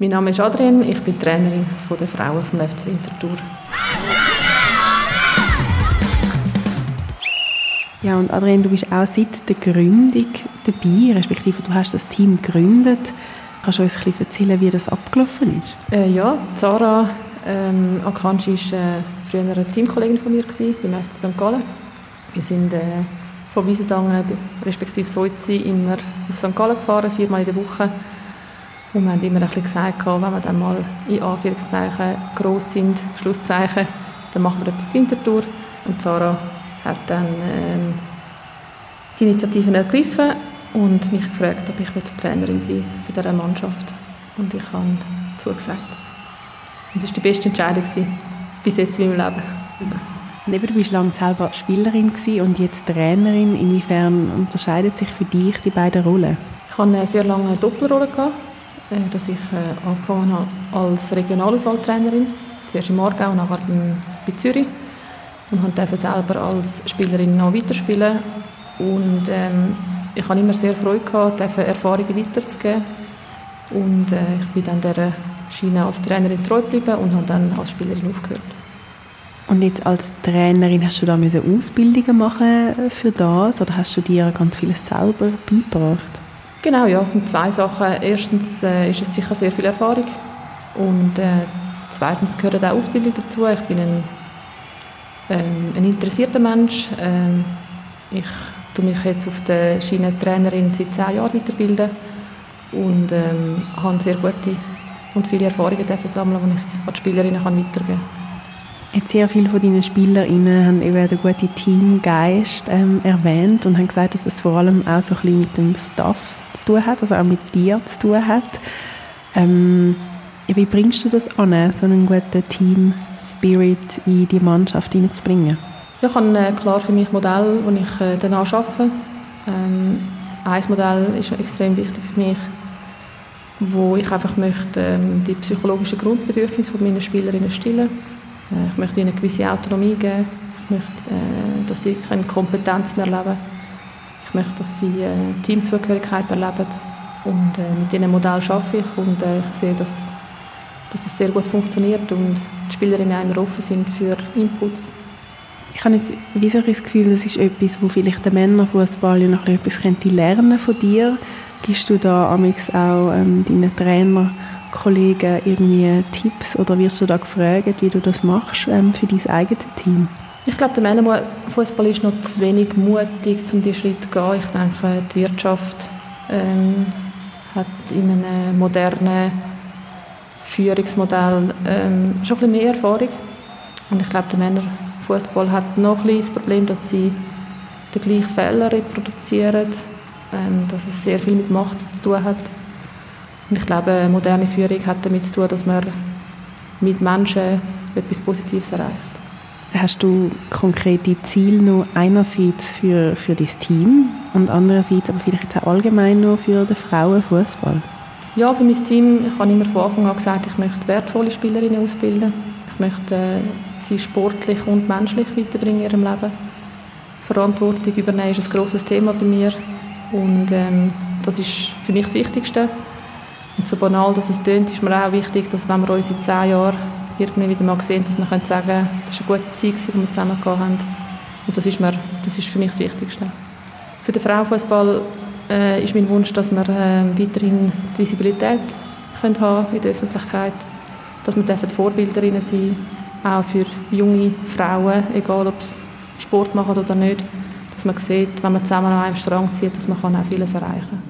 Mein Name ist Adrienne, ich bin Trainerin der Frauen vom FC Winterthur. Ja, und Adrienne, du bist auch seit der Gründung dabei, respektive du hast das Team gegründet. Kannst du uns ein bisschen erzählen, wie das abgelaufen ist? Äh, ja, Zara ähm, Akanji war äh, früher eine Teamkollegin von mir gewesen, beim FC St. Gallen. Wir sind äh, von Wiesendangen respektive Soizi immer auf St. Gallen gefahren, viermal in der Woche. Und wir haben immer ein bisschen gesagt, wenn wir dann mal in Anführungszeichen gross sind, Schlusszeichen, dann machen wir etwas zur Wintertour. Und Zara hat dann ähm, die Initiative ergriffen und mich gefragt, ob ich Trainerin sein für diese Mannschaft. Und ich habe zugesagt. Das war die beste Entscheidung bis jetzt in meinem Leben. Und du bist lange selber Spielerin und jetzt Trainerin. Inwiefern unterscheiden sich für dich die beiden Rollen? Ich hatte eine sehr lange Doppelrolle, gehabt, dass ich äh, angefangen habe als Regionalauswahltrainerin, zuerst in Aargau nachher bei Zürich und durfte selber als Spielerin noch weiterspielen und ähm, ich habe immer sehr Freude gehabt, Erfahrungen weiterzugeben und äh, ich bin dann dieser Schiene als Trainerin treu geblieben und habe dann als Spielerin aufgehört. Und jetzt als Trainerin hast du da Ausbildungen machen für das oder hast du dir ganz vieles selber beigebracht? Genau, ja, es sind zwei Sachen. Erstens äh, ist es sicher sehr viel Erfahrung und äh, zweitens gehört auch Ausbildung dazu. Ich bin ein, ähm, ein interessierter Mensch. Ähm, ich tue mich jetzt auf der Schiene Trainerin seit zehn Jahren weiterbilden und ähm, habe sehr gute und viele Erfahrungen sammeln, die ich an die Spielerinnen weitergeben kann. Jetzt sehr viele von deinen Spielerinnen haben eben den guten Teamgeist ähm, erwähnt und haben gesagt, dass es vor allem auch so ein bisschen mit dem Staff zu tun hat, also auch mit dir zu tun hat. Ähm, wie bringst du das an, so einen guten Team-Spirit in die Mannschaft hineinzubringen? Ich habe äh, klar für mich Modell, das ich äh, danach arbeite. Ähm, ein Modell ist extrem wichtig für mich, wo ich einfach möchte ähm, die psychologischen Grundbedürfnisse meiner Spielerinnen stillen äh, ich möchte ihnen eine gewisse Autonomie geben. Ich möchte, äh, dass sie Kompetenzen erleben Ich möchte, dass sie äh, Teamzugehörigkeit erleben. Und mit diesem Modell arbeite ich und ich sehe, dass, dass es sehr gut funktioniert und die Spielerinnen immer offen sind für Inputs. Ich habe jetzt wie so das Gefühl, das ist etwas, wo vielleicht der Männerfußball noch etwas könnte lernen von dir. Gibst du da auch ähm, deinen Trainer Kollegen irgendwie Tipps oder wirst du da gefragt, wie du das machst ähm, für dein eigenes Team? Ich glaube, der Männerfußball ist noch zu wenig mutig, um diesen Schritt zu gehen. Ich denke, die Wirtschaft ähm, hat in einem modernen Führungsmodell ähm, schon ein bisschen mehr Erfahrung. Und ich glaube, der Männerfußball hat noch ein bisschen das Problem, dass sie den gleichen Fehler reproduzieren, ähm, dass es sehr viel mit Macht zu tun hat. Und ich glaube, moderne Führung hat damit zu tun, dass man mit Menschen etwas Positives erreicht. Hast du konkrete Ziele noch einerseits für, für dein Team und andererseits aber vielleicht auch allgemein nur für den Frauenfußball? Ja, für mein Team, ich habe immer von Anfang an gesagt, ich möchte wertvolle Spielerinnen ausbilden. Ich möchte äh, sie sportlich und menschlich weiterbringen in ihrem Leben. Verantwortung übernehmen ist ein grosses Thema bei mir und ähm, das ist für mich das Wichtigste. Und so banal dass es tönt, ist mir auch wichtig, dass wenn wir uns in zehn Jahren irgendwie wieder mal sehen, dass wir können sagen das war eine gute Zeit, die wir zusammen haben. Und das ist, mir, das ist für mich das Wichtigste. Für den Frauenfußball äh, ist mein Wunsch, dass wir äh, weiterhin die Visibilität können haben in der Öffentlichkeit, dass wir Vorbilderinnen sein, auch für junge Frauen, egal ob sie Sport machen oder nicht, dass man sieht, wenn man zusammen an einem Strang zieht, dass man auch vieles erreichen kann.